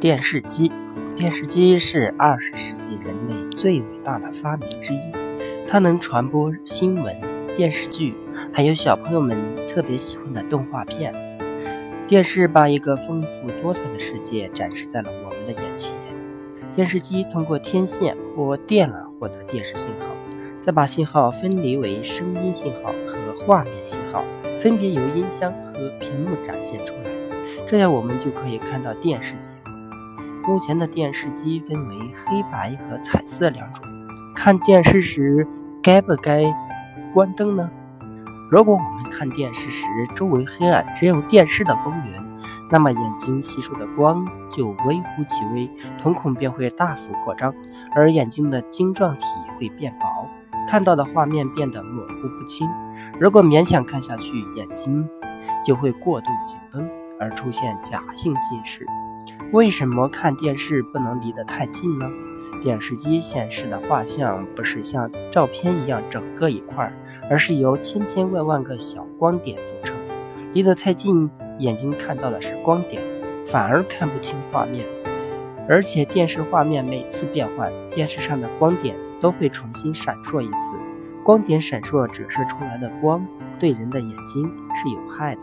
电视机，电视机是二十世纪人类最伟大的发明之一。它能传播新闻、电视剧，还有小朋友们特别喜欢的动画片。电视把一个丰富多彩的世界展示在了我们的眼前。电视机通过天线或电缆获得电视信号，再把信号分离为声音信号和画面信号，分别由音箱和屏幕展现出来。这样我们就可以看到电视节目。目前的电视机分为黑白和彩色两种。看电视时该不该关灯呢？如果我们看电视时周围黑暗，只有电视的光源，那么眼睛吸收的光就微乎其微，瞳孔便会大幅扩张，而眼睛的晶状体会变薄，看到的画面变得模糊不清。如果勉强看下去，眼睛就会过度紧绷，而出现假性近视。为什么看电视不能离得太近呢？电视机显示的画像不是像照片一样整个一块，而是由千千万万个小光点组成。离得太近，眼睛看到的是光点，反而看不清画面。而且电视画面每次变换，电视上的光点都会重新闪烁一次。光点闪烁折射出来的光对人的眼睛是有害的，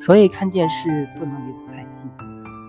所以看电视不能离得太近。